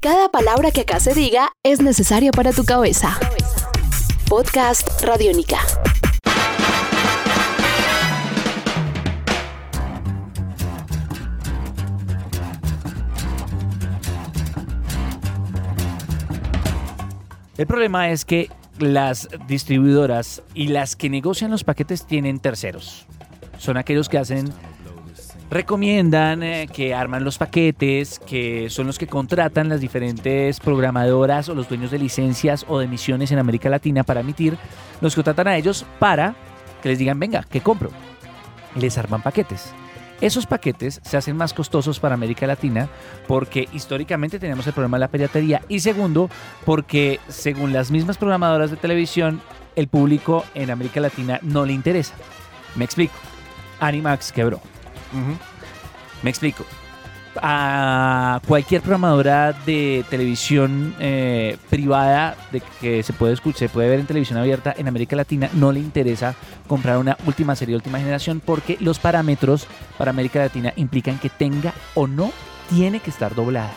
Cada palabra que acá se diga es necesaria para tu cabeza. Podcast Radiónica. El problema es que las distribuidoras y las que negocian los paquetes tienen terceros. Son aquellos que hacen, recomiendan, eh, que arman los paquetes, que son los que contratan las diferentes programadoras o los dueños de licencias o de emisiones en América Latina para emitir. Los contratan a ellos para que les digan, venga, ¿qué compro? Les arman paquetes. Esos paquetes se hacen más costosos para América Latina porque históricamente tenemos el problema de la piratería y segundo porque según las mismas programadoras de televisión el público en América Latina no le interesa. Me explico. Animax quebró. Me explico. A cualquier programadora de televisión eh, privada de que se puede escuchar, se puede ver en televisión abierta en América Latina, no le interesa comprar una última serie, última generación, porque los parámetros para América Latina implican que tenga o no tiene que estar doblada.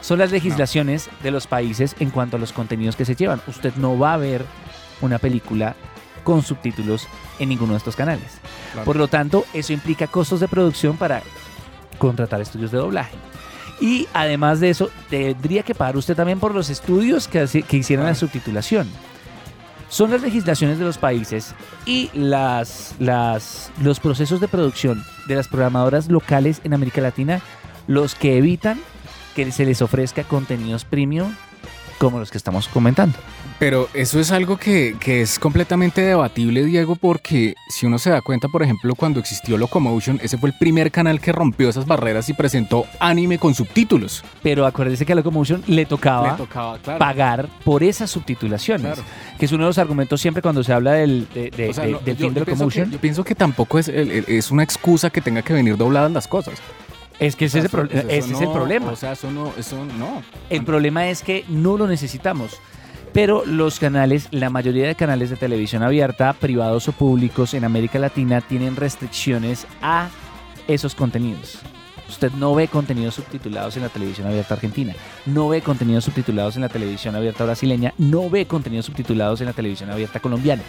Son las legislaciones de los países en cuanto a los contenidos que se llevan. Usted no va a ver una película con subtítulos en ninguno de estos canales. Por lo tanto, eso implica costos de producción para contratar estudios de doblaje. Y además de eso, tendría que pagar usted también por los estudios que, hace- que hicieron la subtitulación. Son las legislaciones de los países y las, las, los procesos de producción de las programadoras locales en América Latina los que evitan que se les ofrezca contenidos premium como los que estamos comentando. Pero eso es algo que, que es completamente debatible, Diego, porque si uno se da cuenta, por ejemplo, cuando existió Locomotion, ese fue el primer canal que rompió esas barreras y presentó anime con subtítulos. Pero acuérdese que a Locomotion le tocaba, Le tocaba, claro. pagar por esas subtitulaciones, Claro. que es uno de los argumentos siempre cuando se habla del, de- de- O sea, de- no, del yo- fin de yo pienso que- Locomotion. yo pienso que tampoco es, el- el- es una excusa que tenga que venir dobladas las cosas. Es que ese, es el, pro- O sea, eso ese es el no, problema. O sea, eso no, eso no. El problema es que no lo necesitamos. Pero los canales, la mayoría de canales de televisión abierta, privados o públicos en América Latina, tienen restricciones a esos contenidos. Usted no ve contenidos subtitulados en la televisión abierta argentina, no ve contenidos subtitulados en la televisión abierta brasileña, no ve contenidos subtitulados en la televisión abierta colombiana.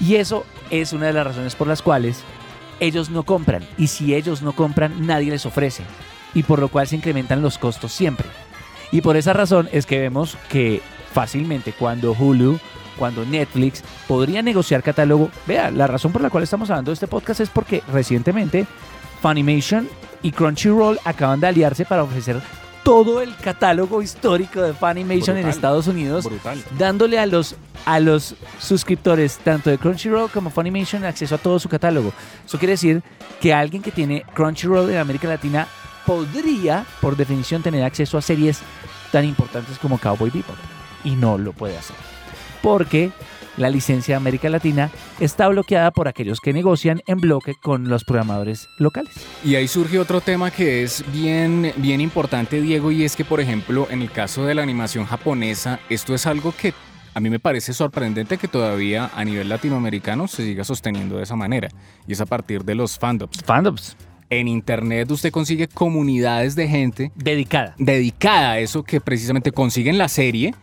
Y eso es una de las razones por las cuales ellos no compran. Y si ellos no compran, nadie les ofrece. Y por lo cual se incrementan los costos siempre. Y por esa razón es que vemos que fácilmente cuando Hulu, cuando Netflix podría negociar catálogo, vea, la razón por la cual estamos hablando de este podcast es porque recientemente Funimation y Crunchyroll acaban de aliarse para ofrecer todo el catálogo histórico de Funimation en. Estados Unidos Brutal. dándole a los, a los suscriptores tanto de Crunchyroll como Funimation acceso a todo su catálogo. Eso quiere decir que alguien que tiene Crunchyroll en América Latina podría, por definición, tener acceso a series tan importantes como Cowboy Bebop. Y no lo puede hacer. Porque la licencia de América Latina está bloqueada por aquellos que negocian en bloque con los programadores locales. Y ahí surge otro tema que es bien, bien importante, Diego, y es que, por ejemplo, en el caso de la animación japonesa, esto es algo que a mí me parece sorprendente que todavía a nivel latinoamericano se siga sosteniendo de esa manera. Y es a partir de los fandoms. Fandoms. En internet usted consigue comunidades de gente Dedicada. dedicada a eso que precisamente consiguen la serie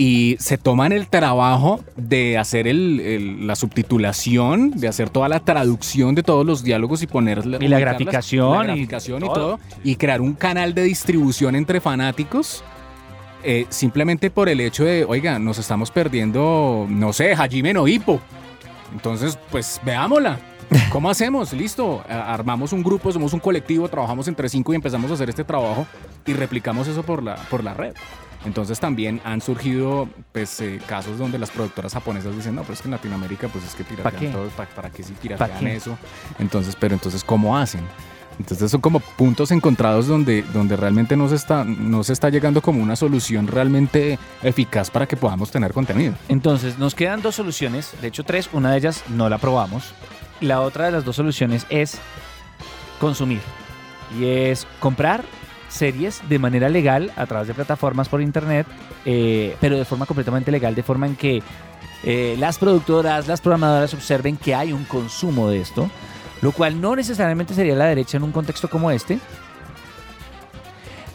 y se toman el trabajo de hacer el- el- la subtitulación, de hacer toda la traducción de todos los diálogos y ponerla Y la ubicarlas, graficación la y graficación y, todo. y crear un canal de distribución entre fanáticos. eh, simplemente por el hecho de, oiga, nos estamos perdiendo, no sé, Hajime no Hippo. Entonces, pues veámosla. ¿Cómo hacemos? Listo. Armamos un grupo, somos un colectivo, trabajamos entre cinco y empezamos a hacer este trabajo y replicamos eso por la, por la red. Entonces también han surgido pues, eh, casos donde las productoras japonesas dicen, no, pero es que en Latinoamérica pues es que piratean ¿Pa qué? todo, ¿para, para qué si ¿Pa piratean qué? eso? Entonces, pero entonces, ¿cómo hacen? Entonces son como puntos encontrados donde, donde realmente no se, está, no se está llegando como una solución realmente eficaz para que podamos tener contenido. Entonces, nos quedan dos soluciones, de hecho tres, una de ellas no la probamos. La otra de las dos soluciones es consumir. Y es comprar series de manera legal a través de plataformas por internet, eh, pero de forma completamente legal, de forma en que eh, las productoras, las programadoras observen que hay un consumo de esto, lo cual no necesariamente sería la derecha en un contexto como este.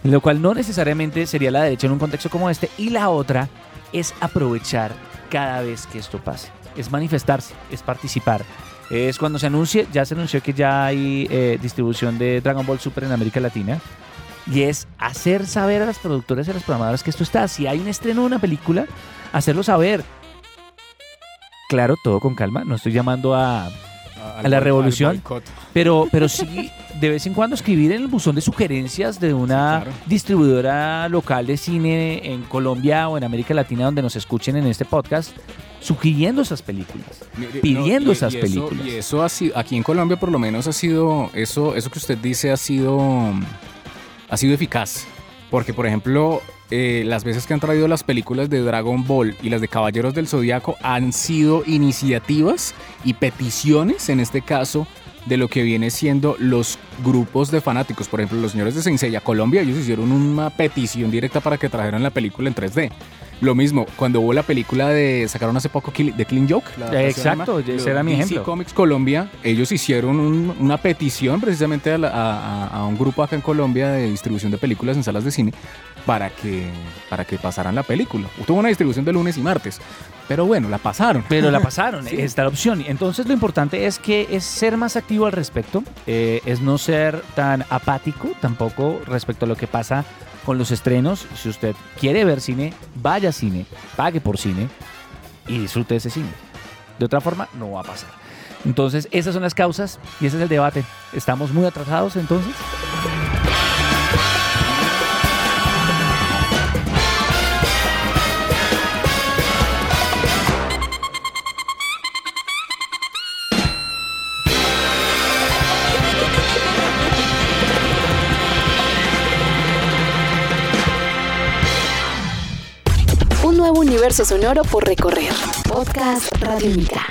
Lo cual no necesariamente sería la derecha en un contexto como este. Y la otra es aprovechar cada vez que esto pase. Es manifestarse, es participar. Es cuando se anuncie, ya se anunció que ya hay eh, distribución de Dragon Ball Super en América Latina. Y es hacer saber a las productoras y a las programadoras que esto está. Si hay un estreno de una película, hacerlo saber. Claro, todo con calma. No estoy llamando a, la revolución. pero, pero sí, de vez en cuando escribir en el buzón de sugerencias de una Sí, claro. distribuidora local de cine en Colombia o en América Latina donde nos escuchen en este podcast, sugiriendo esas películas. Mire, pidiendo y- esas y eso- películas. y eso ha sido, aquí en Colombia por lo menos ha sido, eso, eso que usted dice ha sido, ha sido eficaz. Porque, por ejemplo, eh, las veces que han traído las películas de Dragon Ball y las de Caballeros del Zodíaco han sido iniciativas y peticiones, en este caso, de lo que viene siendo los grupos de fanáticos. Por ejemplo, los señores de Senseiya Colombia, ellos hicieron una petición directa para que trajeran la película en 3D. Lo mismo, cuando hubo la película de. sacaron hace poco de Clean Joke. la Exacto, ese era mi DC ejemplo. Comics Colombia, ellos hicieron un- una petición precisamente a, la- a- a un grupo acá en Colombia de distribución de películas en salas de cine para que, para que pasaran la película. Tuvo una distribución de lunes y martes, pero bueno, la pasaron. Pero la pasaron, Sí. está la opción. Entonces lo importante es que es ser más activo al respecto, eh, es no ser tan apático tampoco respecto a lo que pasa con los estrenos. Si usted quiere ver cine, vaya a cine, pague por cine y disfrute ese cine. De otra forma, no va a pasar. Entonces, esas son las causas y ese es el debate. ¿Estamos muy atrasados entonces? Universo sonoro por recorrer. Podcast Radiónica.